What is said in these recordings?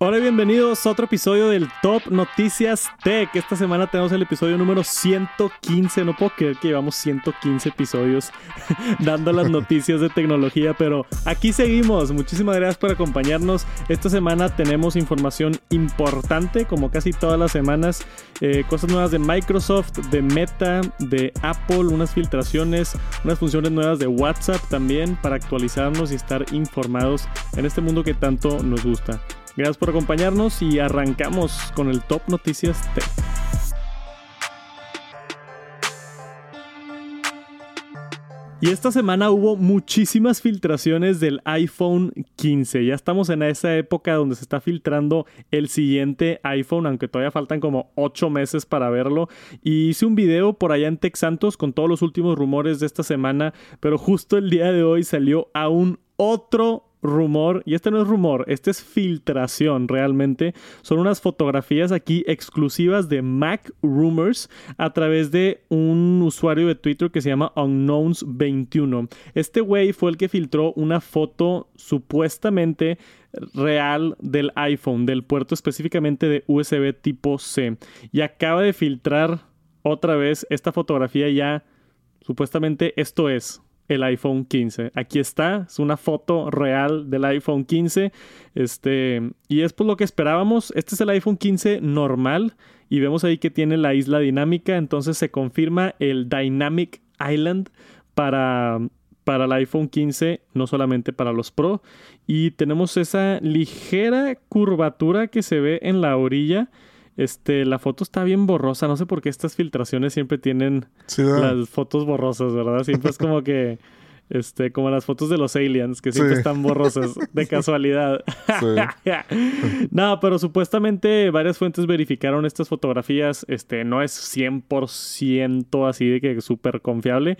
Hola y bienvenidos a otro episodio del Top Noticias Tech. Esta semana tenemos el episodio número 115. No puedo creer que llevamos 115 episodios dando las noticias de tecnología, pero aquí seguimos. Muchísimas gracias por acompañarnos. Esta semana tenemos información importante, como casi todas las semanas. Eh, cosas nuevas de Microsoft, de Meta, de Apple, unas filtraciones, unas funciones nuevas de WhatsApp también para actualizarnos y estar informados en este mundo que tanto nos gusta. Gracias por acompañarnos y arrancamos con el Top Noticias Tech. Y esta semana hubo muchísimas filtraciones del iPhone 15. Ya estamos en esa época donde se está filtrando el siguiente iPhone, aunque todavía faltan como 8 meses para verlo. Y hice un video por allá en Tech Santos con todos los últimos rumores de esta semana, pero justo el día de hoy salió aún otro rumor, y este no es rumor, este es filtración realmente, son unas fotografías aquí exclusivas de Mac Rumors a través de un usuario de Twitter que se llama Unknowns21. Este güey fue el que filtró una foto supuestamente real del iPhone, del puerto específicamente de USB tipo C, y acaba de filtrar otra vez esta fotografía ya, supuestamente esto es el iPhone 15. Aquí está, es una foto real del iPhone 15. Este, y es por lo que esperábamos. Este es el iPhone 15 normal y vemos ahí que tiene la isla dinámica, entonces se confirma el Dynamic Island para para el iPhone 15, no solamente para los Pro. Y tenemos esa ligera curvatura que se ve en la orilla este, la foto está bien borrosa. No sé por qué estas filtraciones siempre tienen las fotos borrosas, ¿verdad? Siempre es como que. Este, como las fotos de los aliens, que siempre están borrosas de casualidad. no, pero supuestamente varias fuentes verificaron estas fotografías. Este, no es 100% así de que súper confiable,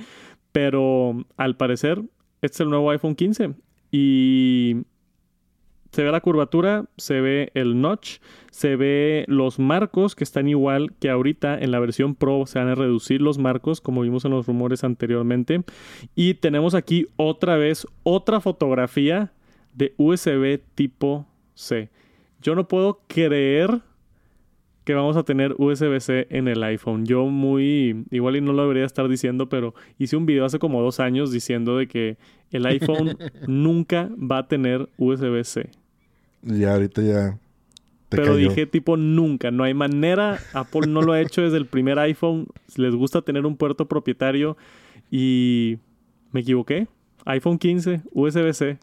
pero al parecer, este es el nuevo iPhone 15. Y se ve la curvatura, se ve el notch, se ve los marcos que están igual que ahorita en la versión Pro se van a reducir los marcos como vimos en los rumores anteriormente y tenemos aquí otra vez otra fotografía de USB tipo C. Yo no puedo creer que vamos a tener USB-C en el iPhone. Yo muy, igual y no lo debería estar diciendo, pero hice un video hace como dos años diciendo de que el iPhone nunca va a tener USB-C. Ya ahorita ya. Pero dije tipo nunca, no hay manera. Apple no lo ha hecho desde el primer iPhone. Les gusta tener un puerto propietario y me equivoqué. iPhone 15, USB-C.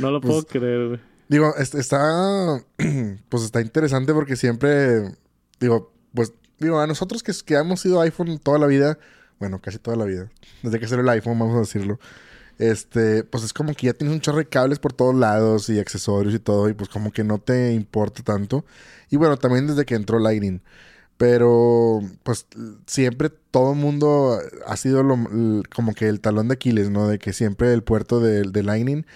No lo puedo pues, creer. Digo, está, pues está interesante porque siempre, digo, pues, digo, a nosotros que, que hemos sido iPhone toda la vida, bueno, casi toda la vida, desde que salió el iPhone, vamos a decirlo este, pues es como que ya tienes un chorro de cables por todos lados y accesorios y todo, y pues como que no te importa tanto. Y bueno, también desde que entró Lightning. Pero, pues siempre todo el mundo ha sido como que el talón de Aquiles, ¿no? De que siempre el puerto de, Lightning,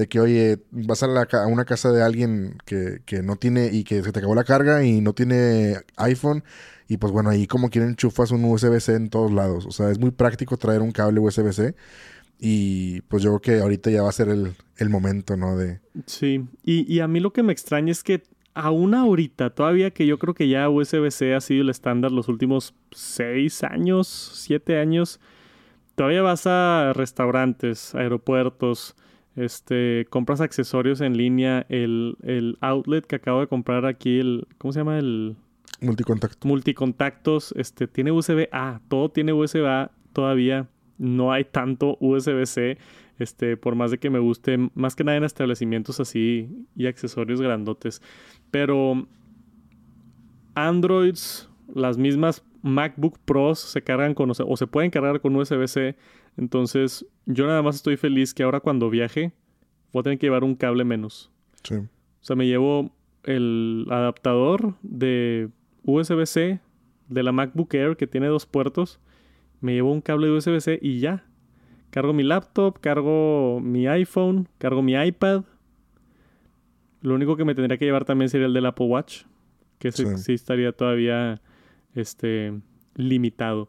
de que, oye, vas a, a una casa de alguien que, que, no tiene y que se te acabó la carga y no tiene iPhone. Y pues bueno, ahí como quieren enchufas un USB-C en todos lados. O sea, es muy práctico traer un cable USB-C. Y pues yo creo que ahorita ya va a ser el, momento, ¿no? De... Sí, y, y, a mí lo que me extraña es que aún ahorita, todavía que yo creo que ya USB-C ha sido el estándar los últimos seis años, siete años, todavía vas a restaurantes, aeropuertos, este, compras accesorios en línea, el, el outlet que acabo de comprar aquí, el, ¿cómo se llama? El... Multicontacto. Multicontactos, este, tiene USB-A, todo tiene USB-A todavía no hay tanto USB-C, este, por más de que me guste, más que nada en establecimientos así y accesorios grandotes. Pero Androids, las mismas MacBook Pros se cargan con, o se pueden cargar con USB-C. Entonces, yo nada más estoy feliz que ahora cuando viaje, voy a tener que llevar un cable menos. Sí. O sea, me llevo el adaptador de USB-C de la MacBook Air que tiene dos puertos me llevo un cable de USB-C y ya. Cargo mi laptop, cargo mi iPhone, cargo mi iPad. Lo único que me tendría que llevar también sería el del Apple Watch, que sí, estaría todavía este, limitado.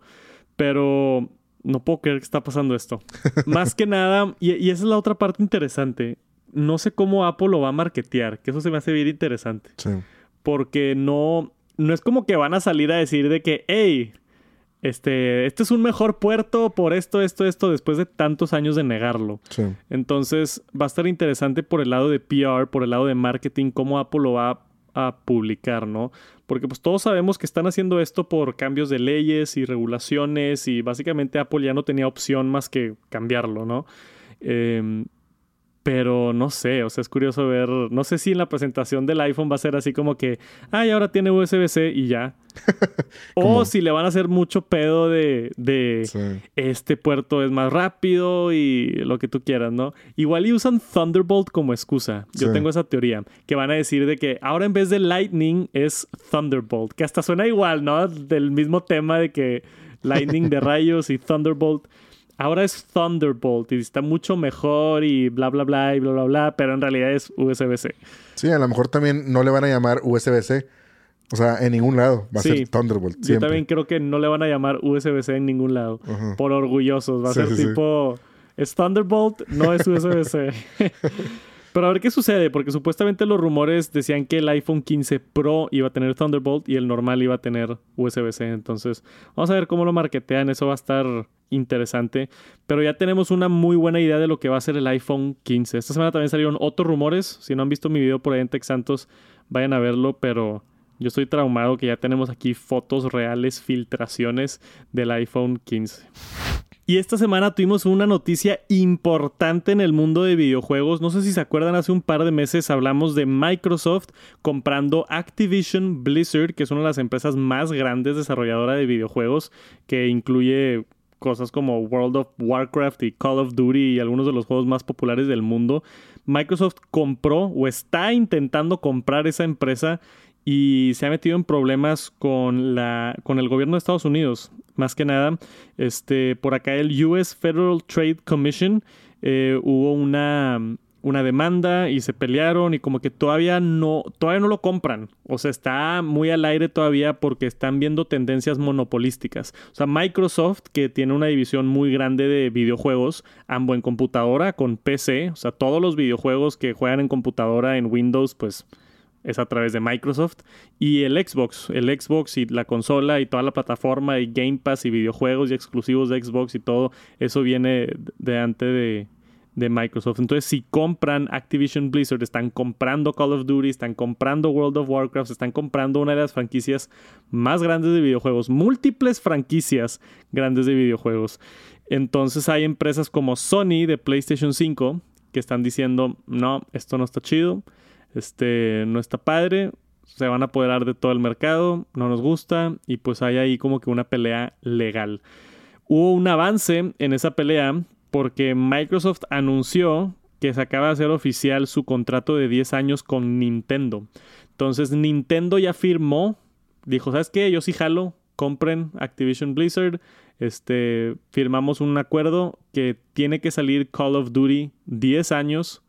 Pero no puedo creer que está pasando esto. Más que nada, y, esa es la otra parte interesante. no sé cómo Apple lo va a marketear, que eso se me hace bien interesante. Sí. Porque no, no es como que van a salir a decir de que, hey, este, este es un mejor puerto por esto, esto, esto, después de tantos años de negarlo. Sí. Entonces va a estar interesante por el lado de PR, por el lado de marketing, cómo Apple lo va a publicar, ¿no? Porque pues todos sabemos que están haciendo esto por cambios de leyes y regulaciones y básicamente Apple ya no tenía opción más que cambiarlo, ¿no? Eh, pero no sé, o sea, es curioso ver, no sé si en la presentación del iPhone va a ser así como que, ay, ahora tiene USB-C y ya. o si le van a hacer mucho pedo de, de Sí. este puerto es más rápido y lo que tú quieras, ¿no? Igual y usan Thunderbolt como excusa. Yo Sí. tengo esa teoría, que van a decir de que ahora en vez de Lightning es Thunderbolt, que hasta suena igual, ¿no? Del mismo tema de que Lightning de rayos y Thunderbolt. Ahora es Thunderbolt y está mucho mejor y bla, bla, bla y bla, bla, bla, pero en realidad es USB-C. Sí, a lo mejor también no le van a llamar USB-C. O sea, en ningún lado. Va a Sí. ser Thunderbolt. Yo Siempre. también creo que no le van a llamar USB-C en ningún lado. Por orgullosos. Va a Sí, ser sí. tipo. Es Thunderbolt, no es USB-C. Pero a ver qué sucede, porque supuestamente los rumores decían que el iPhone 15 Pro iba a tener Thunderbolt y el normal iba a tener USB-C. Entonces, vamos a ver cómo lo marketean. Eso va a estar interesante. Pero ya tenemos una muy buena idea de lo que va a ser el iPhone 15. Esta semana también salieron otros rumores. Si no han visto mi video por ahí en Tech Santos, vayan a verlo. Pero yo estoy traumado que ya tenemos aquí fotos reales, filtraciones del iPhone 15. Y esta semana tuvimos una noticia importante en el mundo de videojuegos. No sé si se acuerdan, hace un par de meses hablamos de Microsoft comprando Activision Blizzard, que es una de las empresas más grandes desarrolladoras de videojuegos, que incluye cosas como World of Warcraft y Call of Duty y algunos de los juegos más populares del mundo. Microsoft compró o está intentando comprar esa empresa y se ha metido en problemas con la con el gobierno de Estados Unidos. Más que nada este por acá el US Federal Trade Commission eh, hubo una una demanda y se pelearon y como que todavía no todavía no lo compran. O sea está muy al aire todavía porque están viendo tendencias monopolísticas. O sea Microsoft que tiene una división muy grande de videojuegos ambos en computadora con PC o sea todos los videojuegos que juegan en computadora en Windows pues es a través de Microsoft y el Xbox, el Xbox y la consola y toda la plataforma y Game Pass y videojuegos y exclusivos de Xbox y todo eso viene de antes de, de Microsoft. Entonces, si compran Activision Blizzard, están comprando Call of Duty, están comprando World of Warcraft, están comprando una de las franquicias más grandes de videojuegos, múltiples franquicias grandes de videojuegos. Entonces, hay empresas como Sony de PlayStation 5 que están diciendo, no, esto no está chido este no está padre, se van a apoderar de todo el mercado, no nos gusta y pues hay ahí como que una pelea legal. Hubo un avance en esa pelea porque Microsoft anunció que se acaba de hacer oficial su contrato de 10 años con Nintendo. Entonces Nintendo ya firmó, dijo, ¿sabes qué? Yo sí jalo, compren Activision Blizzard. Este, firmamos un acuerdo que tiene que salir Call of Duty 10 años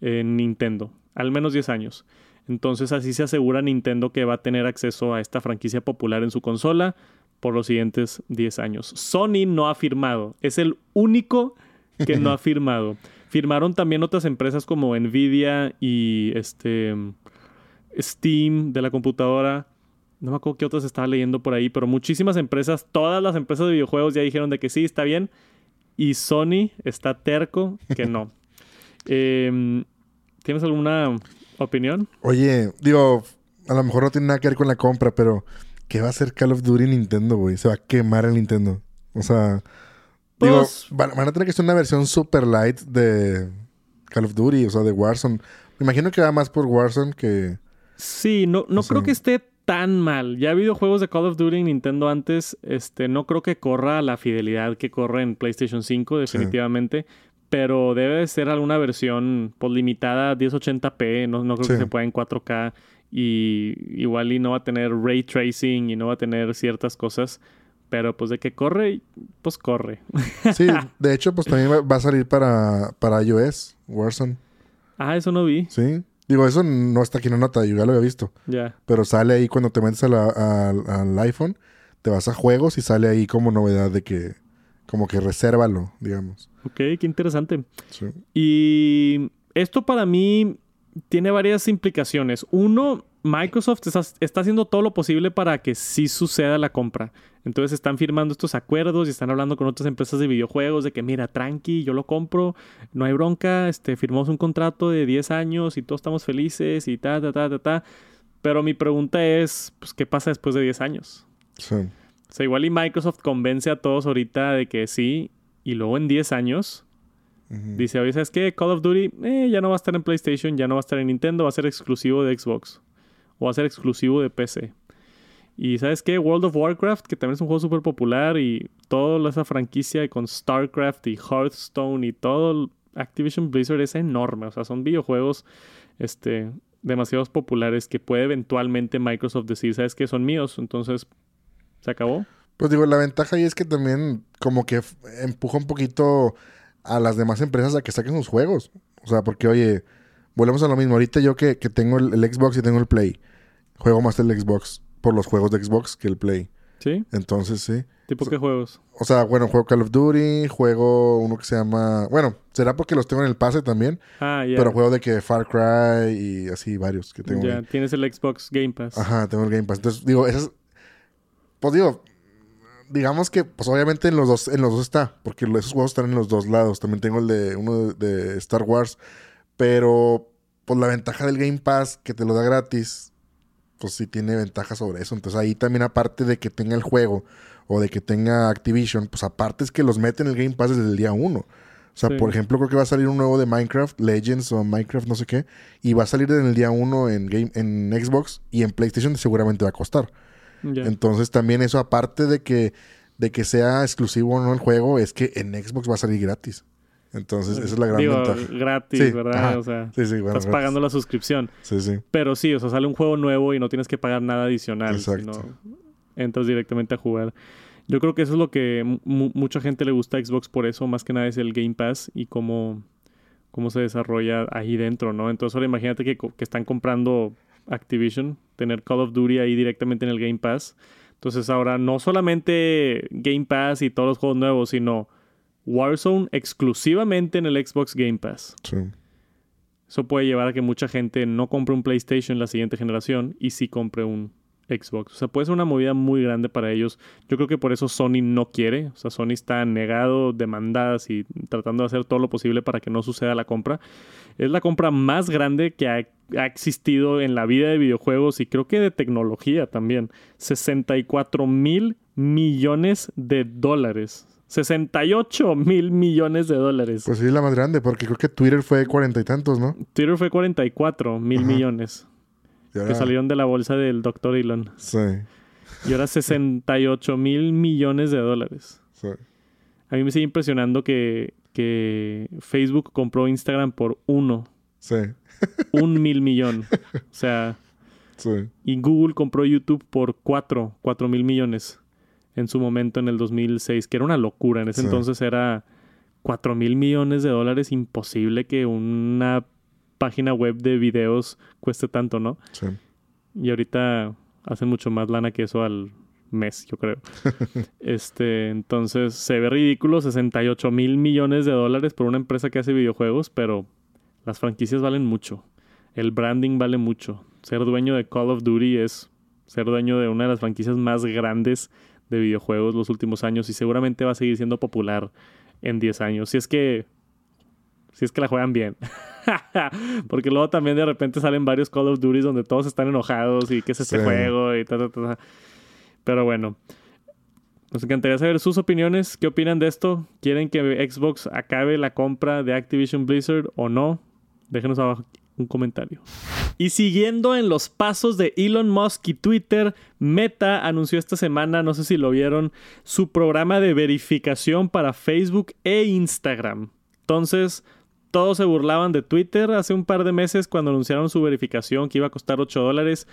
en Nintendo al menos 10 años. Entonces así se asegura Nintendo que va a tener acceso a esta franquicia popular en su consola por los siguientes 10 años. Sony no ha firmado, es el único que no ha firmado. Firmaron también otras empresas como Nvidia y este Steam de la computadora. No me acuerdo qué otras estaba leyendo por ahí, pero muchísimas empresas, todas las empresas de videojuegos ya dijeron de que sí, está bien. Y Sony está terco que no. eh, ¿Tienes alguna opinión? Oye, digo, a lo mejor no tiene nada que ver con la compra, pero ¿qué va a hacer Call of Duty Nintendo, güey? Se va a quemar el Nintendo. O sea, digo, Pues- van, van a tener que hacer una versión super light de Call of Duty, o sea, de Warzone. Me imagino que va más por Warzone que... Sí, no, no creo sea- que esté tan mal. Ya ha habido juegos de Call of Duty en Nintendo antes. Este, no creo que corra la fidelidad que corre en PlayStation 5, definitivamente. Pero debe de ser alguna versión pues, limitada a 1080p. No, no creo que se pueda en 4K. Y igual y no va a tener ray tracing y no va a tener ciertas cosas. Pero pues de que corre, pues corre. Sí, de hecho, pues también va, a salir para, para iOS, Warzone. ah, eso no vi. Sí. Digo, eso no está aquí en la nota, yo ya lo había visto. Ya. Pero sale ahí cuando te metes a la- al iPhone, te vas a juegos y sale ahí como novedad de que, como que resérvalo, digamos. Ok, qué interesante. Sí. Y esto para mí tiene varias implicaciones. Uno, Microsoft está, haciendo todo lo posible para que sí suceda la compra. Entonces están firmando estos acuerdos y están hablando con otras empresas de videojuegos de que mira, tranqui, yo lo compro, no hay bronca, este, firmamos un contrato de 10 años y todos estamos felices y ta, ta, ta, ta, ta. Pero mi pregunta es, pues, ¿qué pasa después de 10 años? Sí. O sea, igual y Microsoft convence a todos ahorita de que sí, y luego en 10 años dice, oye, ¿sabes qué? Call of Duty eh, ya no va a estar en PlayStation, ya no va a estar en Nintendo, va a ser exclusivo de Xbox. O va a ser exclusivo de PC. Y ¿sabes qué? World of Warcraft, que también es un juego súper popular y toda esa franquicia con StarCraft y Hearthstone y todo Activision Blizzard es enorme. O sea, son videojuegos este, demasiado populares que puede eventualmente Microsoft decir, ¿sabes qué? Son míos. Entonces, ¿se acabó? Pues digo, la ventaja ahí es que también como que empuja un poquito a las demás empresas a que saquen sus juegos. O sea, porque oye, volvemos a lo mismo. Ahorita yo que, tengo el, Xbox y tengo el Play, juego más el Xbox por los juegos de Xbox que el Play. ¿Sí? Entonces, sí. ¿Tipo qué juegos? O sea, bueno, juego Call of Duty, juego uno que se llama... Bueno, será porque los tengo en el pase también. Ah, ya. Pero juego de que Far Cry y así varios que tengo. Ya, tienes el Xbox Game Pass. Ajá, tengo el Game Pass. Entonces, digo, esas... Pues digo, digamos que, pues obviamente en los dos, en los dos está, porque esos juegos están en los dos lados. También tengo el de uno de, Star Wars, pero pues la ventaja del Game Pass que te lo da gratis, pues sí tiene ventaja sobre eso. Entonces ahí también aparte de que tenga el juego o de que tenga Activision, pues aparte es que los mete en el Game Pass desde el día uno. O sea, por ejemplo, creo que va a salir un nuevo de Minecraft, Legends o Minecraft, no sé qué, y va a salir en el día uno en, game, en Xbox y en PlayStation seguramente va a costar. Entonces también eso, aparte de que, de que sea exclusivo o no el juego, es que en Xbox va a salir gratis. Entonces, esa es la gran ventaja. gratis, ¿verdad? O sea, estás pagando la suscripción. Sí, sí. Pero sí, o sea, sale un juego nuevo y no tienes que pagar nada adicional. Exacto. entras directamente a jugar. Yo creo que eso es lo que mucha gente le gusta a Xbox por eso, más que nada es el Game Pass y cómo, cómo se desarrolla ahí dentro, ¿no? Entonces ahora imagínate que, que están comprando Activision, tener Call of Duty ahí directamente en el Game Pass. Entonces ahora no solamente Game Pass y todos los juegos nuevos, sino Warzone exclusivamente en el Xbox Game Pass. Eso puede llevar a que mucha gente no compre un PlayStation en la siguiente generación y sí compre un Xbox. O sea, puede ser una movida muy grande para ellos. Yo creo que por eso Sony no quiere. O sea, Sony está negado, demandadas y tratando de hacer todo lo posible para que no suceda la compra. Es la compra más grande que ha, existido en la vida de videojuegos y creo que de tecnología también. 64 mil millones de dólares. 68 mil millones de dólares. Pues sí, es la más grande, porque creo que Twitter fue cuarenta y tantos, ¿no? Twitter fue 44 mil millones. Que salieron de la bolsa del Dr. Elon. Sí. Y ahora 68 mil millones de dólares. Sí. A mí me sigue impresionando que, que Facebook compró Instagram por uno. Sí. Un mil millón. O sea. Sí. Y Google compró YouTube por cuatro, cuatro mil millones en su momento en el 2006, que era una locura. En ese entonces era cuatro mil millones de dólares. Imposible que una página web de videos cueste tanto, ¿no? Sí. Y ahorita hacen mucho más lana que eso al mes, yo creo. este, entonces se ve ridículo, 68 mil millones de dólares por una empresa que hace videojuegos, pero las franquicias valen mucho. El branding vale mucho. Ser dueño de Call of Duty es ser dueño de una de las franquicias más grandes de videojuegos los últimos años y seguramente va a seguir siendo popular en 10 años. Si es que si es que la juegan bien. Porque luego también de repente salen varios Call of Duty donde todos están enojados y qué es este juego y tal, tal, Pero bueno. Nos encantaría saber sus opiniones. ¿Qué opinan de esto? ¿Quieren que Xbox acabe la compra de Activision Blizzard o no? Déjenos abajo un comentario. Y siguiendo en los pasos de Elon Musk y Twitter, Meta anunció esta semana, no sé si lo vieron, su programa de verificación para Facebook e Instagram. Entonces, todos se burlaban de Twitter hace un par de meses cuando anunciaron su verificación que iba a costar 8 dólares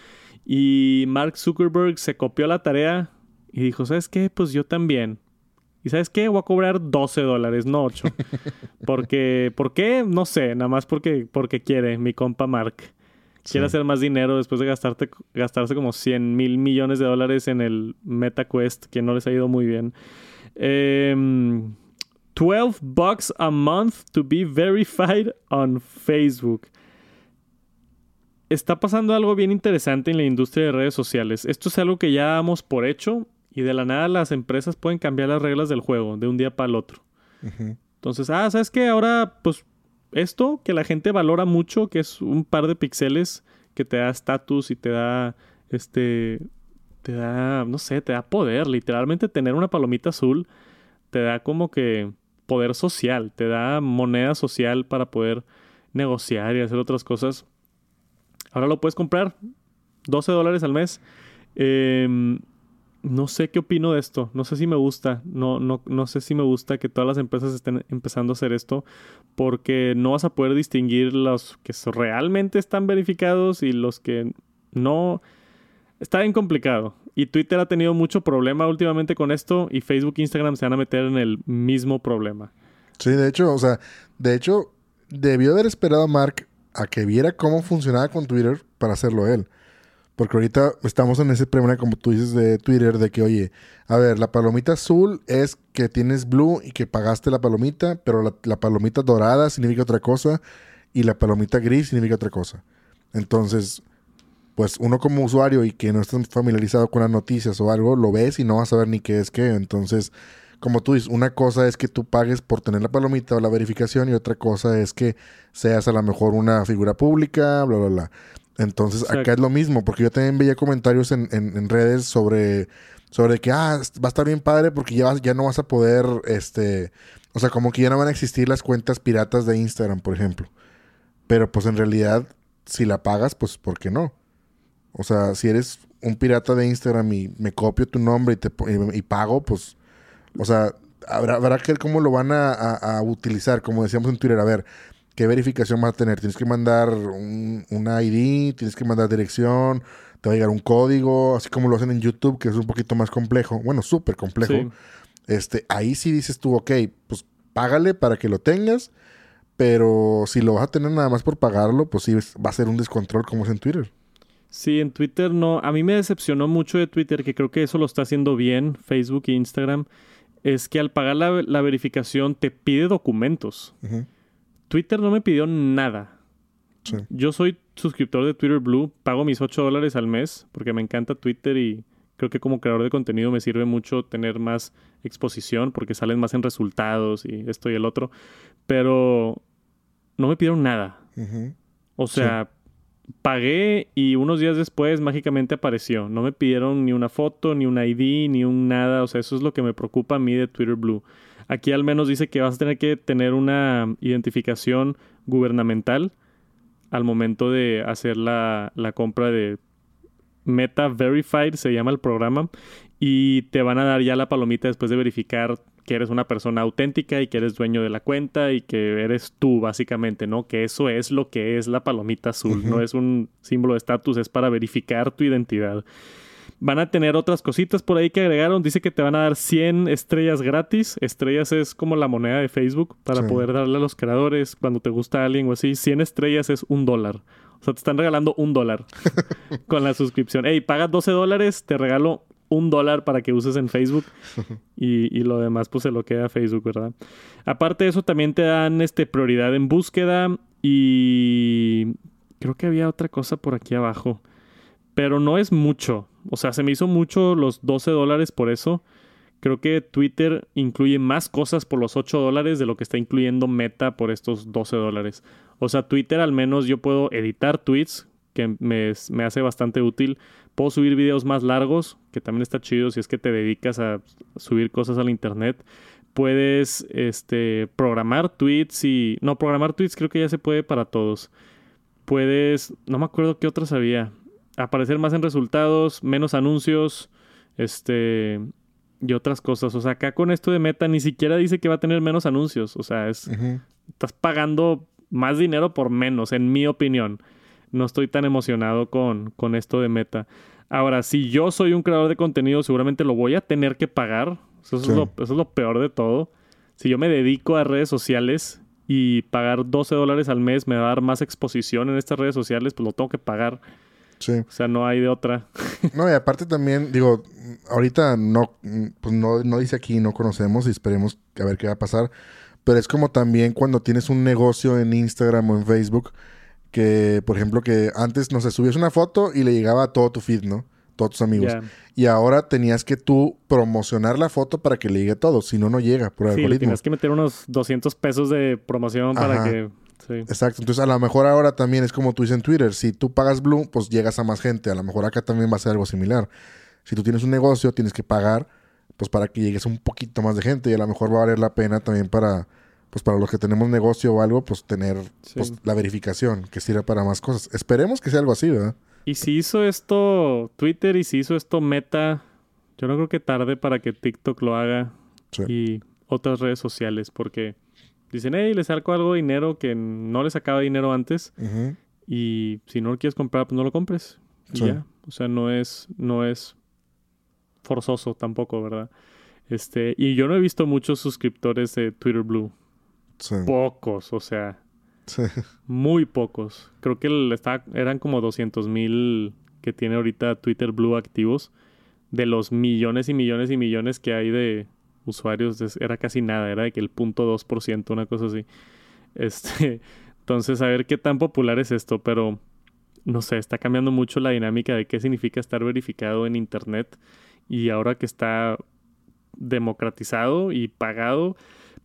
y Mark Zuckerberg se copió la tarea y dijo, ¿sabes qué? Pues yo también. ¿Y sabes qué? Voy a cobrar 12 dólares, no 8. Porque, ¿por qué? No sé, nada más porque, porque quiere mi compa Mark. Quiere hacer más dinero después de gastarte, gastarse como 100 mil millones de dólares en el MetaQuest, que no les ha ido muy bien. Eh, 12 bucks a month to be verified on Facebook. Está pasando algo bien interesante en la industria de redes sociales. Esto es algo que ya damos por hecho y de la nada las empresas pueden cambiar las reglas del juego de un día para el otro. Entonces, ah, ¿sabes qué? Ahora, pues, esto que la gente valora mucho, que es un par de píxeles que te da estatus y te da, este, te da, no sé, te da poder. Literalmente tener una palomita azul te da como que poder social, te da moneda social para poder negociar y hacer otras cosas. Ahora lo puedes comprar, 12 dólares al mes. Eh, no sé qué opino de esto. No sé si me gusta. No, no, no sé si me gusta que todas las empresas estén empezando a hacer esto. Porque no vas a poder distinguir los que realmente están verificados y los que no. Está bien complicado. Y Twitter ha tenido mucho problema últimamente con esto. Y Facebook e Instagram se van a meter en el mismo problema. Sí, de hecho, o sea, de hecho, debió haber esperado a Mark a que viera cómo funcionaba con Twitter para hacerlo él. Porque ahorita estamos en ese problema, como tú dices, de Twitter, de que, oye, a ver, la palomita azul es que tienes blue y que pagaste la palomita, pero la, palomita dorada significa otra cosa y la palomita gris significa otra cosa. Entonces, pues uno como usuario y que no está familiarizado con las noticias o algo, lo ves y no vas a saber ni qué es qué. Entonces, como tú dices, una cosa es que tú pagues por tener la palomita o la verificación y otra cosa es que seas a lo mejor una figura pública, bla, bla, bla. Entonces, acá es lo mismo, porque yo también veía comentarios en, en, redes sobre, sobre que, ah, va a estar bien padre porque ya, ya no vas a poder, este, o sea, como que ya no van a existir las cuentas piratas de Instagram, por ejemplo. Pero pues en realidad, si la pagas, pues ¿por qué no? O sea, si eres un pirata de Instagram y me copio tu nombre y, te, y, pago, pues, o sea, habrá, habrá que ver cómo lo van a, a, utilizar, como decíamos en Twitter. A ver, ¿qué verificación vas a tener? Tienes que mandar un, ID, tienes que mandar dirección, te va a llegar un código, así como lo hacen en YouTube, que es un poquito más complejo, bueno, súper complejo. Este, ahí sí dices tú, ok, pues págale para que lo tengas, pero si lo vas a tener nada más por pagarlo, pues sí va a ser un descontrol como es en Twitter. Sí, en Twitter no. A mí me decepcionó mucho de Twitter, que creo que eso lo está haciendo bien Facebook e Instagram, es que al pagar la, verificación te pide documentos. Twitter no me pidió nada. Yo soy suscriptor de Twitter Blue, pago mis 8 dólares al mes porque me encanta Twitter y creo que como creador de contenido me sirve mucho tener más exposición porque salen más en resultados y esto y el otro. Pero no me pidieron nada. O sea, pagué y unos días después mágicamente apareció. No me pidieron ni una foto, ni un ID, ni un nada. O sea, eso es lo que me preocupa a mí de Twitter Blue. Aquí al menos dice que vas a tener que tener una identificación gubernamental al momento de hacer la, compra de Meta Verified, se llama el programa, y te van a dar ya la palomita después de verificar que eres una persona auténtica y que eres dueño de la cuenta y que eres tú, básicamente, ¿no? Que eso es lo que es la palomita azul, no es un símbolo de estatus, es para verificar tu identidad. Van a tener otras cositas por ahí que agregaron. Dice que te van a dar 100 estrellas gratis. Estrellas es como la moneda de Facebook para poder darle a los creadores cuando te gusta alguien o así. 100 estrellas es un dólar. O sea, te están regalando un dólar con la suscripción. Hey, pagas 12 dólares, te regalo un dólar para que uses en Facebook y, y, lo demás pues se lo queda a Facebook, ¿verdad? Aparte de eso también te dan este, prioridad en búsqueda y creo que había otra cosa por aquí abajo, pero no es mucho. O sea, se me hizo mucho los 12 dólares por eso. Creo que Twitter incluye más cosas por los 8 dólares de lo que está incluyendo Meta por estos 12 dólares. O sea, Twitter al menos yo puedo editar tweets, que me, me, hace bastante útil. Puedo subir videos más largos, que también está chido si es que te dedicas a subir cosas al internet. Puedes este, programar tweets y... No, programar tweets creo que ya se puede para todos. Puedes... No me acuerdo qué otras había aparecer más en resultados, menos anuncios, este y otras cosas. O sea, acá con esto de Meta ni siquiera dice que va a tener menos anuncios. O sea, es estás pagando más dinero por menos, en mi opinión. No estoy tan emocionado con, con esto de Meta. Ahora, si yo soy un creador de contenido, seguramente lo voy a tener que pagar. Eso, es, lo, eso es lo peor de todo. Si yo me dedico a redes sociales y pagar 12 dólares al mes me va a dar más exposición en estas redes sociales, pues lo tengo que pagar. Sí. O sea, no hay de otra. No, y aparte también, digo, ahorita no, pues no, no dice aquí, no conocemos y esperemos a ver qué va a pasar. Pero es como también cuando tienes un negocio en Instagram o en Facebook, que, por ejemplo, que antes, no sé, subías una foto y le llegaba a todo tu feed, ¿no? Todos tus amigos. Y ahora tenías que tú promocionar la foto para que le llegue a todos. Si no, no llega por Sí, algoritmo. tienes que meter unos 200 pesos de promoción para que... Sí. Exacto. Entonces, a lo mejor ahora también es como tú dices en Twitter. Si tú pagas Blue, pues llegas a más gente. A lo mejor acá también va a ser algo similar. Si tú tienes un negocio, tienes que pagar, pues para que llegues a un poquito más de gente. Y a lo mejor va a valer la pena también para, pues para los que tenemos negocio o algo, pues tener Sí. pues, la verificación que sirva para más cosas. Esperemos que sea algo así, ¿verdad? Y si hizo esto Twitter y si hizo esto Meta, yo no creo que tarde para que TikTok lo haga Sí. y otras redes sociales, porque dicen, hey, le saco algo de dinero que no le sacaba dinero antes y si no lo quieres comprar, pues no lo compres. Y Sí. ya. O sea, no es, no es forzoso tampoco, ¿verdad? Este, y yo no he visto muchos suscriptores de Twitter Blue. Sí. Pocos, o sea, Sí. muy pocos. Creo que el- eran como 200 mil que tiene ahorita Twitter Blue activos. De los millones y millones y millones que hay de usuarios, era casi nada. Era de que el punto 2%, una cosa así. Este, entonces, a ver qué tan popular es esto, pero no sé, está cambiando mucho la dinámica de qué significa estar verificado en Internet. Y ahora que está democratizado y pagado,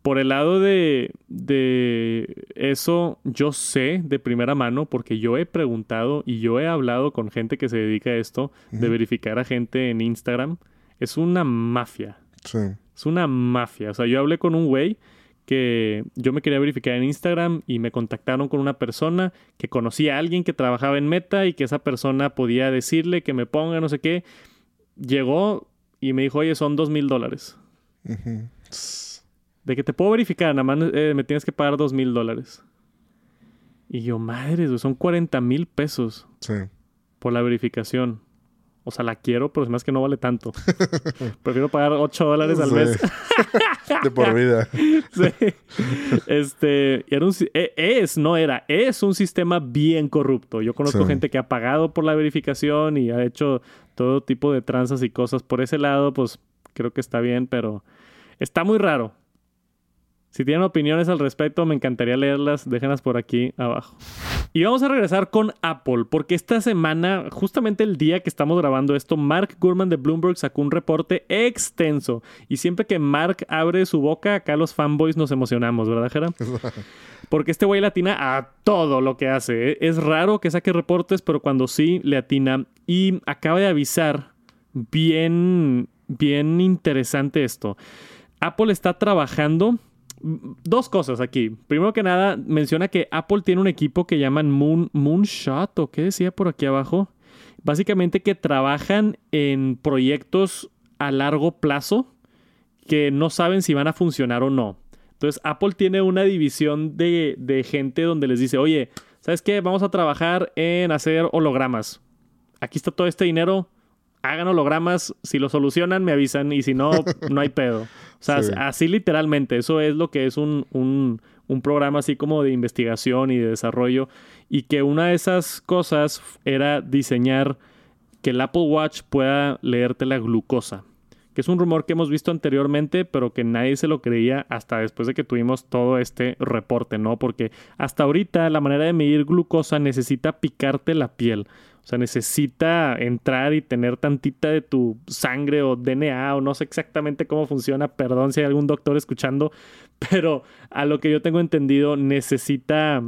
por el lado de, de eso, yo sé de primera mano, porque yo he preguntado y yo he hablado con gente que se dedica a esto, de verificar a gente en Instagram. Es una mafia. Sí. Es una mafia. O sea, yo hablé con un güey que yo me quería verificar en Instagram y me contactaron con una persona que conocía a alguien que trabajaba en Meta y que esa persona podía decirle que me ponga no sé qué. Llegó y me dijo, oye, son dos mil dólares. De que te puedo verificar, nada más eh, me tienes que pagar dos mil dólares. Y yo, madre, güey, son 40 mil pesos Sí. por la verificación. O sea, la quiero, pero es más que no vale tanto. Prefiero pagar 8 dólares al Sí. mes. De por vida. Sí. Este, era un, si- e- es, no era, es un sistema bien corrupto. Yo conozco Sí. gente que ha pagado por la verificación y ha hecho todo tipo de tranzas y cosas por ese lado, pues creo que está bien, pero está muy raro. Si tienen opiniones al respecto, me encantaría leerlas. Déjenlas por aquí abajo. Y vamos a regresar con Apple, porque esta semana, justamente el día que estamos grabando esto, Mark Gurman de Bloomberg sacó un reporte extenso. Y siempre que Mark abre su boca, acá los fanboys nos emocionamos, ¿verdad, Jera? Porque este güey le atina a todo lo que hace. ¿eh? Es raro que saque reportes, pero cuando sí, le atina. Y acaba de avisar, bien, bien interesante esto. Apple está trabajando dos cosas aquí. Primero que nada, menciona que Apple tiene un equipo que llaman Moon, Moonshot, o qué decía por aquí abajo. Básicamente que trabajan en proyectos a largo plazo que no saben si van a funcionar o no. Entonces, Apple tiene una división de, de gente donde les dice, oye, ¿sabes qué? Vamos a trabajar en hacer hologramas. Aquí está todo este dinero. Hagan hologramas. Si lo solucionan, me avisan. Y si no, no hay pedo. O sea, Sí. así literalmente. Eso es lo que es un, un, un programa así como de investigación y de desarrollo. Y que una de esas cosas era diseñar que el Apple Watch pueda leerte la glucosa. Que es un rumor que hemos visto anteriormente, pero que nadie se lo creía hasta después de que tuvimos todo este reporte, ¿no? Porque hasta ahorita la manera de medir glucosa necesita picarte la piel. Sea, necesita entrar y tener tantita de tu sangre o DNA o no sé exactamente cómo funciona. Perdón si hay algún doctor escuchando, pero a lo que yo tengo entendido necesita...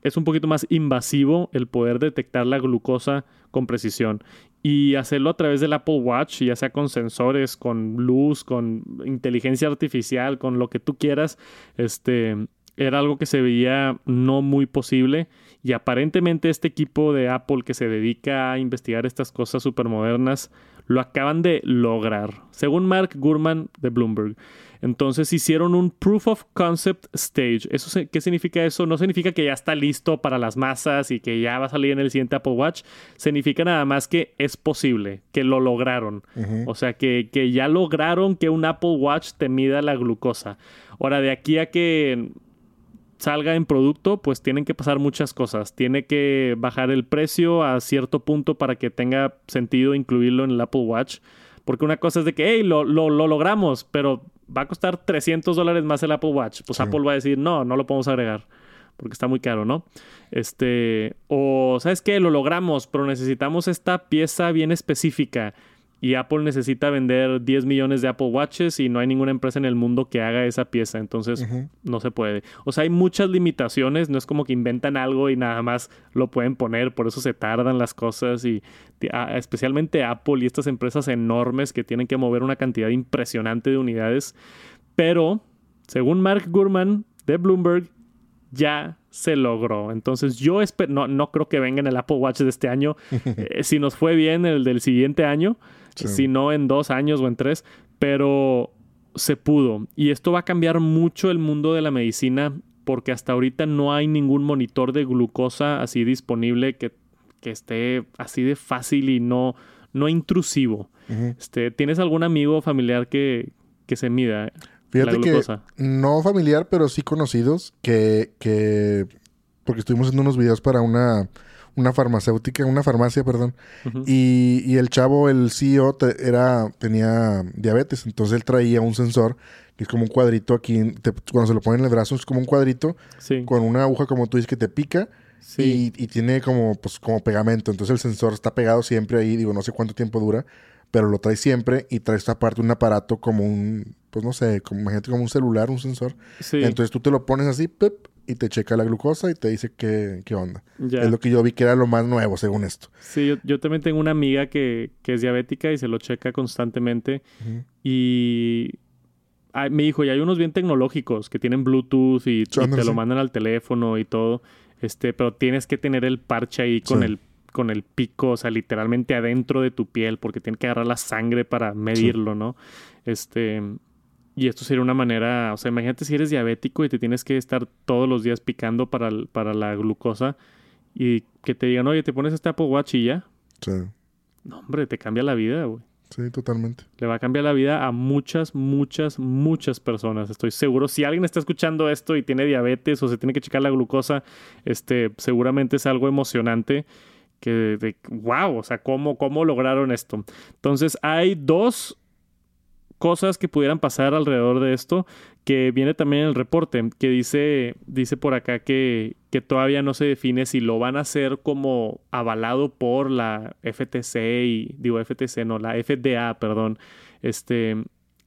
Es un poquito más invasivo el poder detectar la glucosa con precisión y hacerlo a través del Apple Watch, ya sea con sensores, con luz, con inteligencia artificial, con lo que tú quieras, este era algo que se veía no muy posible y aparentemente este equipo de Apple que se dedica a investigar estas cosas supermodernas lo acaban de lograr, según Mark Gurman de Bloomberg. Entonces hicieron un Proof of Concept Stage. ¿Eso ¿Qué significa eso? No significa que ya está listo para las masas y que ya va a salir en el siguiente Apple Watch. Significa nada más que es posible, que lo lograron. O sea, que, que ya lograron que un Apple Watch te mida la glucosa. Ahora, de aquí a que salga en producto, pues tienen que pasar muchas cosas. Tiene que bajar el precio a cierto punto para que tenga sentido incluirlo en el Apple Watch. Porque una cosa es de que, hey, lo, lo, logramos, pero va a costar 300 dólares más el Apple Watch. Pues Apple va a decir, no, no lo podemos agregar porque está muy caro, ¿no? Este, o, ¿sabes qué? Lo logramos, pero necesitamos esta pieza bien específica y Apple necesita vender 10 millones de Apple Watches y no hay ninguna empresa en el mundo que haga esa pieza, entonces no se puede. O sea, hay muchas limitaciones, no es como que inventan algo y nada más lo pueden poner, por eso se tardan las cosas y especialmente Apple y estas empresas enormes que tienen que mover una cantidad impresionante de unidades, pero según Mark Gurman de Bloomberg, ya se logró. Entonces yo espero, no, no creo que venga en el Apple Watch de este año. Eh, si nos fue bien el del siguiente año, si no en dos años o en tres, pero se pudo. Y esto va a cambiar mucho el mundo de la medicina porque hasta ahorita no hay ningún monitor de glucosa así disponible que, que esté así de fácil y no, no intrusivo. este, ¿Tienes algún amigo o familiar que, que se mida? Fíjate que no familiar, pero sí conocidos que, que porque estuvimos haciendo unos videos para una, una farmacéutica, una farmacia, perdón, y, y, el chavo, el CEO, era, tenía diabetes, entonces él traía un sensor que es como un cuadrito aquí, cuando se lo ponen en el brazo es como un cuadrito con una aguja como tú dices que te pica. Y, y, tiene como, pues, como pegamento. Entonces el sensor está pegado siempre ahí. Digo, no sé cuánto tiempo dura pero lo trae siempre y trae esta parte un aparato como un, pues no sé, como, imagínate como un celular, un sensor. Sí. Entonces tú te lo pones así, pip, y te checa la glucosa y te dice qué, qué onda. Es lo que yo vi que era lo más nuevo, según esto. Sí, yo, también tengo una amiga que, es diabética y se lo checa constantemente. Y me dijo, y hay unos bien tecnológicos que tienen Bluetooth y, te lo mandan al teléfono y todo. Este, pero tienes que tener el parche ahí con el con el pico, o sea, literalmente adentro de tu piel, porque tiene que agarrar la sangre para medirlo, ¿no? Este. Y esto sería una manera, o sea, imagínate si eres diabético y te tienes que estar todos los días picando para, para la glucosa y que te digan, oye, te pones este Apple Watch y ya. Sí. No, hombre, te cambia la vida, güey. Sí, totalmente. Le va a cambiar la vida a muchas, muchas, muchas personas. Estoy seguro. Si alguien está escuchando esto y tiene diabetes o se tiene que checar la glucosa, este, seguramente es algo emocionante que de, wow, o sea, ¿cómo, ¿cómo lograron esto? Entonces hay dos cosas que pudieran pasar alrededor de esto, que viene también en el reporte, que dice, dice por acá que, que todavía no se define si lo van a hacer como avalado por la FTC y, digo FTC, no, la FDA, perdón, este,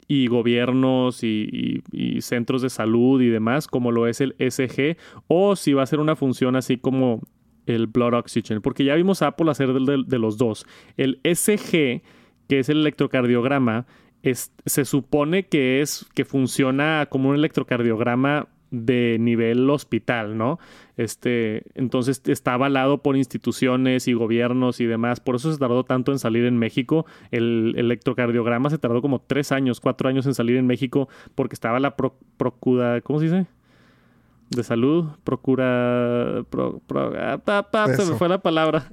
y gobiernos y, y, centros de salud y demás, como lo es el SG, o si va a ser una función así como el Blood Oxygen, porque ya vimos a Apple hacer de, los dos. El SG, que es el electrocardiograma, es, se supone que es que funciona como un electrocardiograma de nivel hospital, ¿no? Este, entonces está avalado por instituciones y gobiernos y demás. Por eso se tardó tanto en salir en México. El, electrocardiograma se tardó como tres años, cuatro años en salir en México porque estaba la procura, ¿cómo se dice? De salud, procura... Ah, se me fue la palabra.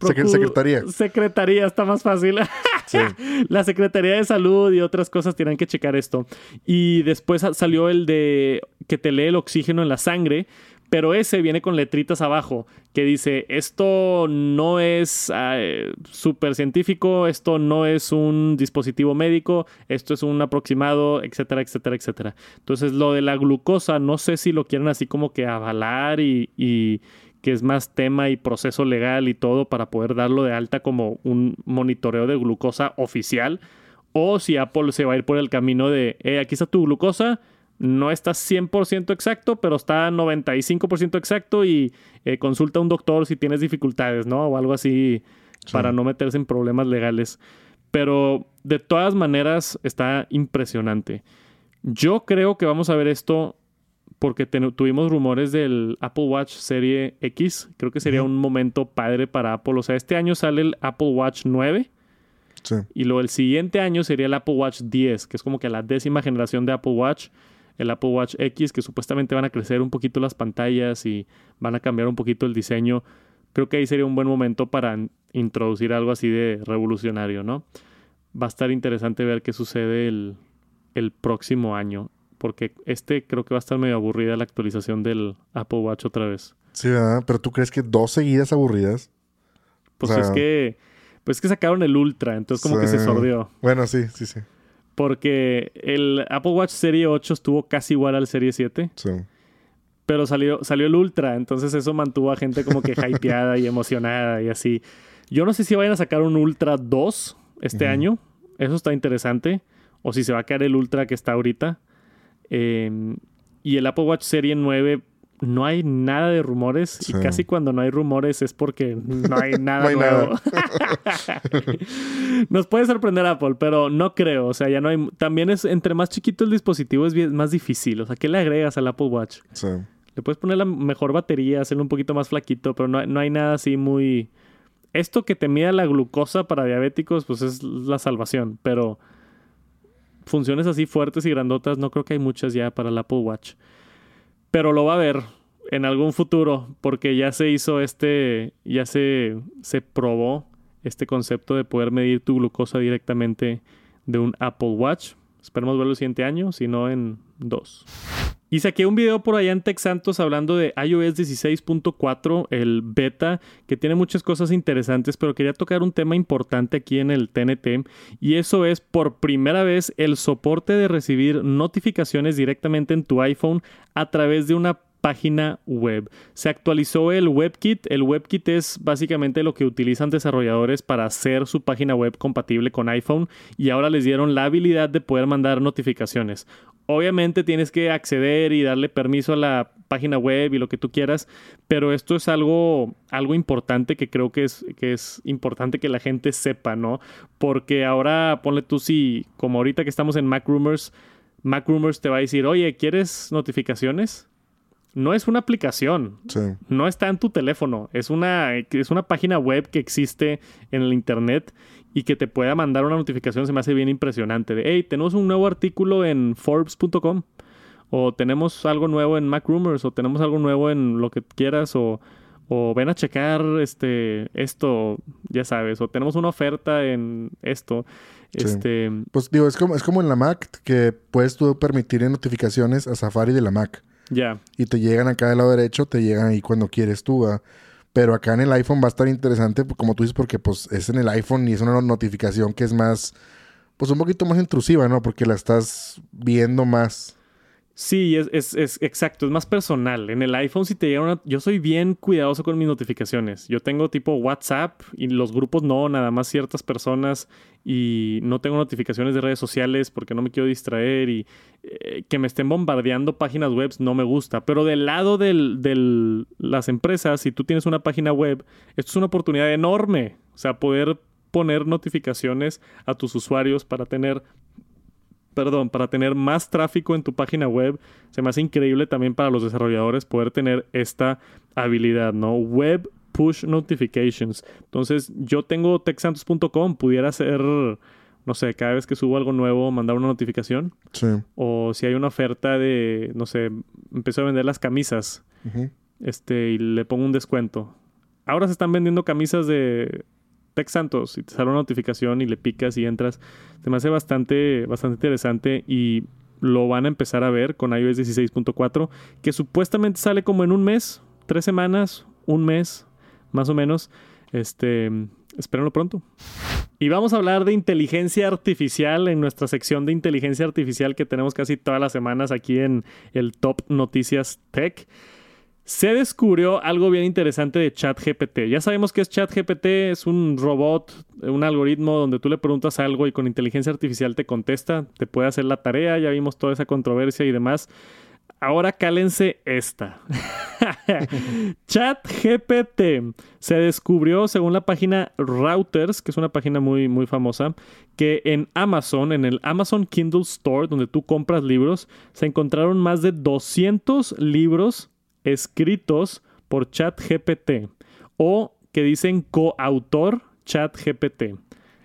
secretaría. Secretaría, está más fácil. La Secretaría de Salud y otras cosas tienen que checar esto. Y después salió el de que te lee el oxígeno en la sangre, pero ese viene con letritas abajo que dice, esto no es uh, súper científico, esto no es un dispositivo médico, esto es un aproximado, etcétera, etcétera, etcétera. Entonces lo de la glucosa, no sé si lo quieren así como que avalar y, y que es más tema y proceso legal y todo para poder darlo de alta como un monitoreo de glucosa oficial, o si Apple se va a ir por el camino de, eh, aquí está tu glucosa, no está 100% exacto, pero está 95% exacto y eh, consulta a un doctor si tienes dificultades, ¿no? O algo así para no meterse en problemas legales. Pero de todas maneras está impresionante. Yo creo que vamos a ver esto porque tuvimos rumores del Apple Watch Serie X. Creo que sería un momento padre para Apple. O sea, este año sale el Apple Watch 9. Sí. Y luego el siguiente año sería el Apple Watch 10, que es como que la décima generación de Apple Watch el Apple Watch X, que supuestamente van a crecer un poquito las pantallas y van a cambiar un poquito el diseño. Creo que ahí sería un buen momento para introducir algo así de revolucionario, ¿no? Va a estar interesante ver qué sucede el, próximo año. porque este creo que va a estar medio aburrida la actualización del Apple Watch otra vez. Sí, ¿verdad? Pero tú crees que dos seguidas aburridas. Pues es que. Pues es que sacaron el Ultra, entonces como que se sordió. Bueno, sí, sí, sí. Porque el Apple Watch Serie 8 estuvo casi igual al Serie 7. Sí. Pero salió, salió el Ultra, entonces eso mantuvo a gente como que hypeada y emocionada y así. Yo no sé si vayan a sacar un Ultra 2 este año. Eso está interesante. O si se va a quedar el Ultra que está ahorita. Em, y el Apple Watch Serie 9 no hay nada de rumores y casi cuando no hay rumores es porque no hay nada nuevo. Nos puede sorprender Apple, pero no creo, o sea, ya no hay también es entre más chiquito el dispositivo es más difícil, o sea, ¿qué le agregas al Apple Watch? Sí. Le puedes poner la mejor batería, hacerlo un poquito más flaquito, pero no, no hay nada así muy esto que te mida la glucosa para diabéticos, pues es la salvación, pero funciones así fuertes y grandotas no creo que hay muchas ya para el Apple Watch pero lo va a ver en algún futuro porque ya se hizo este, ya se, se probó este concepto de poder medir tu glucosa directamente de un Apple Watch. Esperemos verlo el siguiente año, si no en dos. Y saqué un video por allá en Tech Santos hablando de iOS 16.4, el beta, que tiene muchas cosas interesantes, pero quería tocar un tema importante aquí en el TNT, y eso es por primera vez el soporte de recibir notificaciones directamente en tu iPhone a través de una página web. Se actualizó el WebKit. El WebKit es básicamente lo que utilizan desarrolladores para hacer su página web compatible con iPhone y ahora les dieron la habilidad de poder mandar notificaciones. Obviamente tienes que acceder y darle permiso a la página web y lo que tú quieras, pero esto es algo, algo importante que creo que es, que es importante que la gente sepa, ¿no? Porque ahora ponle tú si, como ahorita que estamos en Mac Rumors, Mac Rumors te va a decir, oye, ¿quieres notificaciones? No es una aplicación. No está en tu teléfono. Es una, es una página web que existe en el internet y que te pueda mandar una notificación. Se me hace bien impresionante. De, hey, tenemos un nuevo artículo en Forbes.com. O tenemos algo nuevo en Mac Rumors. O tenemos algo nuevo en lo que quieras. O, o ven a checar este, esto, ya sabes. O tenemos una oferta en esto. Este... Pues digo, es como, es como en la Mac que puedes tú permitir notificaciones a Safari de la Mac. Ya. Y te llegan acá del lado derecho, te llegan ahí cuando quieres tú. Pero acá en el iPhone va a estar interesante, como tú dices, porque pues es en el iPhone y es una notificación que es más, pues un poquito más intrusiva, ¿no? Porque la estás viendo más. Sí, es, es, exacto, es más personal. En el iPhone si te llega una... Yo soy bien cuidadoso con mis notificaciones. Yo tengo tipo WhatsApp y los grupos no, nada más ciertas personas y no tengo notificaciones de redes sociales porque no me quiero distraer y eh, que me estén bombardeando páginas web no me gusta. Pero del lado de las empresas, si tú tienes una página web, esto es una oportunidad enorme. O sea, poder poner notificaciones a tus usuarios para tener perdón, para tener más tráfico en tu página web, se me hace increíble también para los desarrolladores poder tener esta habilidad, ¿no? Web push notifications. Entonces, yo tengo texantos.com, pudiera ser, no sé, cada vez que subo algo nuevo, mandar una notificación. Sí. O si hay una oferta de, no sé, empezó a vender las camisas, este, y le pongo un descuento. Ahora se están vendiendo camisas de Tex Santos y te sale una notificación y le picas y entras. Se me hace bastante, bastante interesante y lo van a empezar a ver con iOS 16.4, que supuestamente sale como en un mes, tres semanas, un mes, más o menos. Este, espérenlo pronto. Y vamos a hablar de inteligencia artificial en nuestra sección de inteligencia artificial que tenemos casi todas las semanas aquí en el Top Noticias Tech se descubrió algo bien interesante de ChatGPT. Ya sabemos que es ChatGPT, es un robot, un algoritmo donde tú le preguntas algo y con inteligencia artificial te contesta, te puede hacer la tarea, ya vimos toda esa controversia y demás. Ahora cálense esta. ChatGPT se descubrió, según la página Routers, que es una página muy, muy famosa, que en Amazon, en el Amazon Kindle Store, donde tú compras libros, se encontraron más de 200 libros escritos por ChatGPT o que dicen coautor ChatGPT.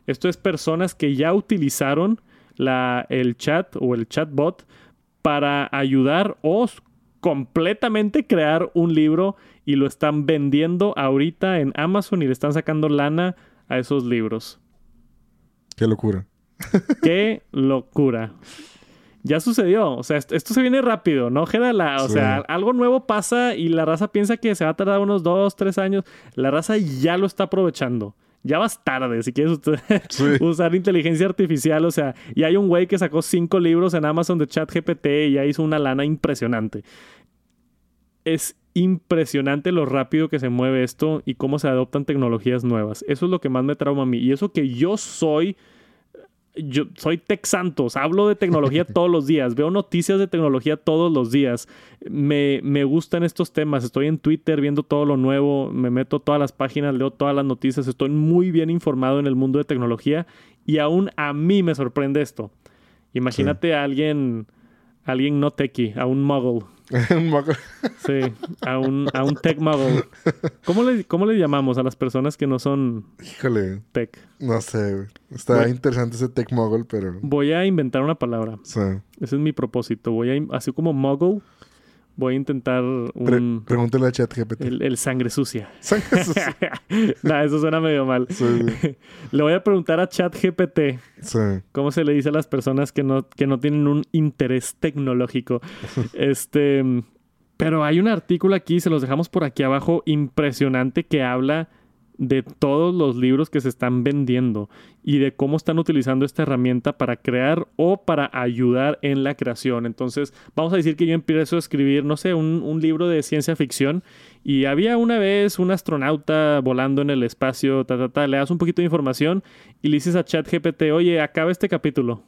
Esto es personas que ya utilizaron la, el chat o el chatbot para ayudar o completamente crear un libro y lo están vendiendo ahorita en Amazon y le están sacando lana a esos libros. Qué locura. Qué locura. Ya sucedió. O sea, esto, esto se viene rápido, ¿no? Gedala? O Sí. sea, algo nuevo pasa y la raza piensa que se va a tardar unos dos, tres años. La raza ya lo está aprovechando. Ya vas tarde si quieres usted Sí. usar inteligencia artificial. O sea, y hay un güey que sacó cinco libros en Amazon de ChatGPT y ya hizo una lana impresionante. Es impresionante lo rápido que se mueve esto y cómo se adoptan tecnologías nuevas. Eso es lo que más me trauma a mí. Y eso que yo soy yo soy tech santos, hablo de tecnología todos los días, veo noticias de tecnología todos los días, me, me gustan estos temas, estoy en Twitter viendo todo lo nuevo, me meto a todas las páginas, leo todas las noticias, estoy muy bien informado en el mundo de tecnología y aún a mí me sorprende esto. Imagínate a alguien, alguien no techie, a un muggle, sí, a un, a un tech muggle. ¿Cómo le, ¿Cómo le llamamos a las personas que no son Híjole, tech? no sé. Está Bueno. interesante ese Tech Mogul, pero... Voy a inventar una palabra. Ese es mi propósito. Voy a, así como Muggle, voy a intentar pre- un, pregúntale a ChatGPT. el, el sangre sucia. Sangre sucia. no, eso suena medio mal. Sí, sí, Le voy a preguntar a ChatGPT sí. cómo se le dice a las personas que no, que no tienen un interés tecnológico. este, pero hay un artículo aquí, se los dejamos por aquí abajo, impresionante que habla de todos los libros que se están vendiendo y de cómo están utilizando esta herramienta para crear o para ayudar en la creación. Entonces, vamos a decir que yo empiezo a escribir, no sé, un, un libro de ciencia ficción y había una vez un astronauta volando en el espacio, ta, ta, ta, le das un poquito de información y le dices a ChatGPT, oye, acaba este capítulo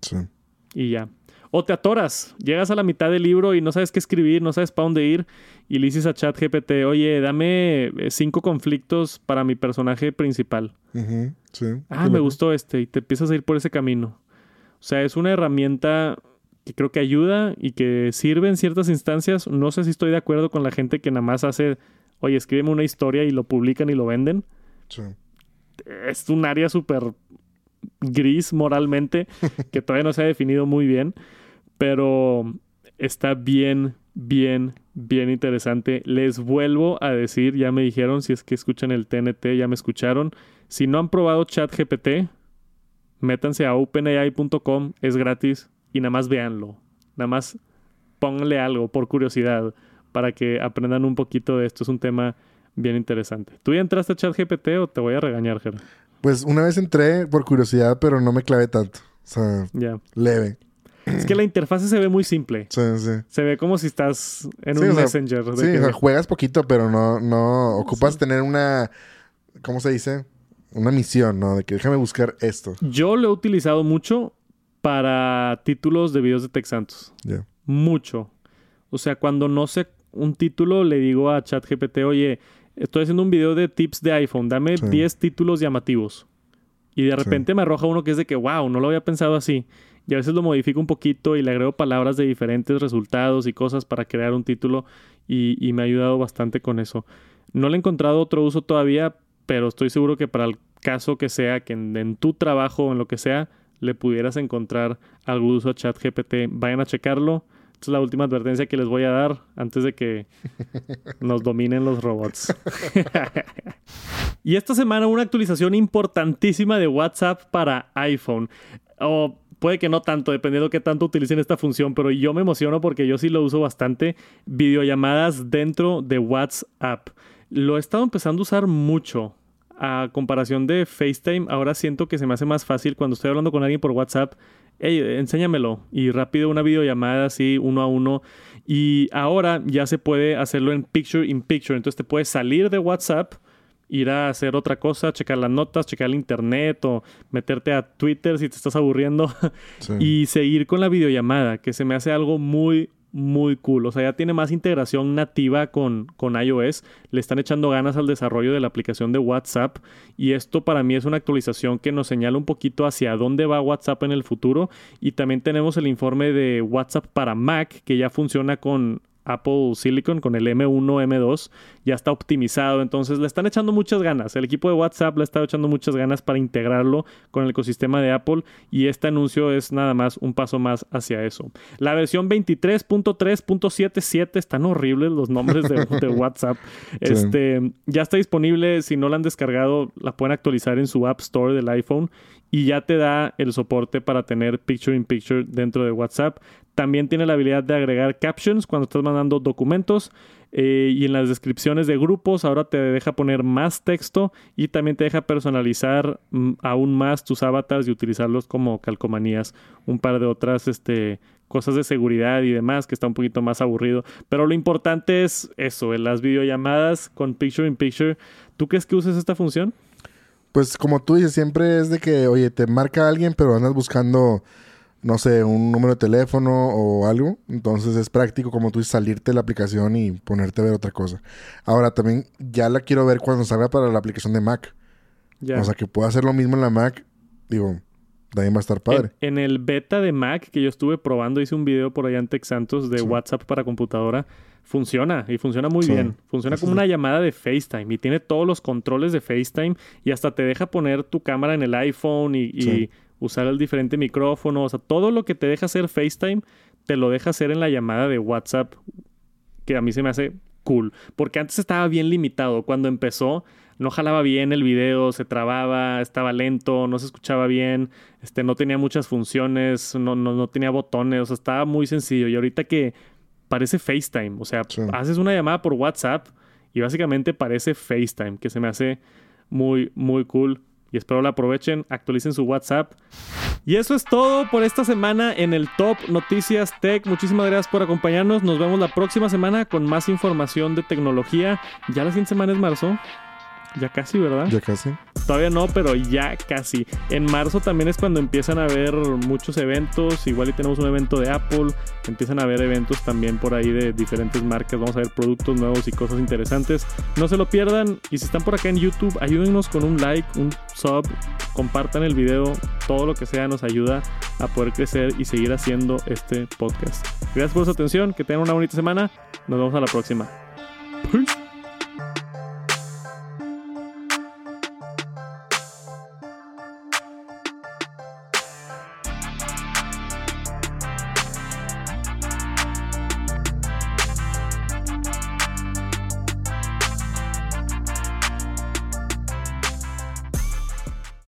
sí. y ya. O te atoras, llegas a la mitad del libro y no sabes qué escribir, no sabes para dónde ir y le dices a ChatGPT, oye, dame eh, cinco conflictos para mi personaje principal. Sí. Ah, me gustó este y te empiezas a ir por ese camino. O sea, es una herramienta que creo que ayuda y que sirve en ciertas instancias. No sé si estoy de acuerdo con la gente que nada más hace, oye, escríbeme una historia y lo publican y lo venden. Sí. Es un área súper gris moralmente que todavía no se ha definido muy bien, pero está bien, bien, bien interesante. Les vuelvo a decir, ya me dijeron, si es que escuchan el TNT, ya me escucharon. Si no han probado ChatGPT, métanse a openai.com, es gratis y nada más véanlo. Nada más pónganle algo por curiosidad para que aprendan un poquito de esto. Es un tema bien interesante. ¿Tú ya entraste a ChatGPT o te voy a regañar, Ger? Pues una vez entré por curiosidad, pero no me clavé tanto. O sea, leve. Es que la interfaz se ve muy simple. Sí, sí. Se ve como si estás en Sí, un o sea, Messenger. de Sí, que- o sea, juegas poquito, pero no, no ocupas tener una, ¿cómo se dice? Una misión, ¿no? De que déjame buscar esto. Yo lo he utilizado mucho para títulos de videos de Tech Santos. Mucho. O sea, cuando no sé un título, le digo a ChatGPT, oye, estoy haciendo un video de tips de iPhone, dame Sí. 10 títulos llamativos. Y de repente me arroja uno que es de que, wow, no lo había pensado así. Y a veces lo modifico un poquito y le agrego palabras de diferentes resultados y cosas para crear un título y, y me ha ayudado bastante con eso. No le he encontrado otro uso todavía, pero estoy seguro que para el caso que sea, que en, en tu trabajo o en lo que sea, le pudieras encontrar algún uso a ChatGPT. Vayan a checarlo. Esta es la última advertencia que les voy a dar antes de que nos dominen los robots. y esta semana una actualización importantísima de WhatsApp para iPhone. O puede que no tanto, dependiendo de qué tanto utilicen esta función, pero yo me emociono porque yo sí lo uso bastante. Videollamadas dentro de WhatsApp. Lo he estado empezando a usar mucho. A comparación de FaceTime, ahora siento que se me hace más fácil cuando estoy hablando con alguien por WhatsApp. Hey, enséñamelo. Y rápido una videollamada así, uno a uno. Y ahora ya se puede hacerlo en Picture in Picture. Entonces te puedes salir de WhatsApp, ir a hacer otra cosa, checar las notas, checar el internet o meterte a Twitter si te estás aburriendo Sí. y seguir con la videollamada, que se me hace algo muy, muy cool. O sea, ya tiene más integración nativa con, con iOS. Le están echando ganas al desarrollo de la aplicación de WhatsApp. Y esto para mí es una actualización que nos señala un poquito hacia dónde va WhatsApp en el futuro. Y también tenemos el informe de WhatsApp para Mac, que ya funciona con Apple Silicon, con el M1, M2, ya está optimizado. Entonces le están echando muchas ganas. El equipo de WhatsApp le está echando muchas ganas para integrarlo con el ecosistema de Apple y este anuncio es nada más un paso más hacia eso. La versión 23.3.77 están horribles los nombres de, WhatsApp. Este, ya está disponible. Si no la han descargado, la pueden actualizar en su App Store del iPhone y ya te da el soporte para tener Picture in Picture dentro de WhatsApp. También tiene la habilidad de agregar captions cuando estás mandando documentos. Eh, y en las descripciones de grupos ahora te deja poner más texto y también te deja personalizar mm, aún más tus avatars y utilizarlos como calcomanías. Un par de otras este, cosas de seguridad y demás que está un poquito más aburrido. Pero lo importante es eso, en las videollamadas con Picture in Picture. ¿Tú crees que uses esta función? Pues como tú dices, siempre es de que, oye, te marca alguien, pero andas buscando no sé, un número de teléfono o algo. Entonces es práctico, como tú dices, salirte de la aplicación y ponerte a ver otra cosa. Ahora también ya la quiero ver cuando salga para la aplicación de Mac. O sea, que pueda hacer lo mismo en la Mac. Digo, también va a estar padre. En, el beta de Mac que yo estuve probando, hice un video por allá en Tech Santos de WhatsApp para computadora. Funciona y funciona muy bien. Funciona como una llamada de FaceTime y tiene todos los controles de FaceTime y hasta te deja poner tu cámara en el iPhone y usar el diferente micrófono, o sea, todo lo que te deja hacer FaceTime, te lo deja hacer en la llamada de WhatsApp, que a mí se me hace cool, porque antes estaba bien limitado, cuando empezó no jalaba bien el video, se trababa, estaba lento, no se escuchaba bien, este, no tenía muchas funciones, no, no, no tenía botones, o sea, estaba muy sencillo. Y ahorita que parece FaceTime, o sea, haces una llamada por WhatsApp y básicamente parece FaceTime, que se me hace muy, muy cool y espero la aprovechen, actualicen su WhatsApp. Y eso es todo por esta semana en el Top Noticias Tech. Muchísimas gracias por acompañarnos. Nos vemos la próxima semana con más información de tecnología. Ya la siguiente semana es marzo. Ya casi, ¿verdad? Ya casi. Todavía no, pero ya casi. En marzo también es cuando empiezan a haber muchos eventos. Igual y tenemos un evento de Apple. Empiezan a haber eventos también por ahí de diferentes marcas. Vamos a ver productos nuevos y cosas interesantes. No se lo pierdan. Y si están por acá en YouTube, ayúdennos con un like, un sub. Compartan el video. Todo lo que sea nos ayuda a poder crecer y seguir haciendo este podcast. Gracias por su atención. Que tengan una bonita semana. Nos vemos a la próxima. Peace.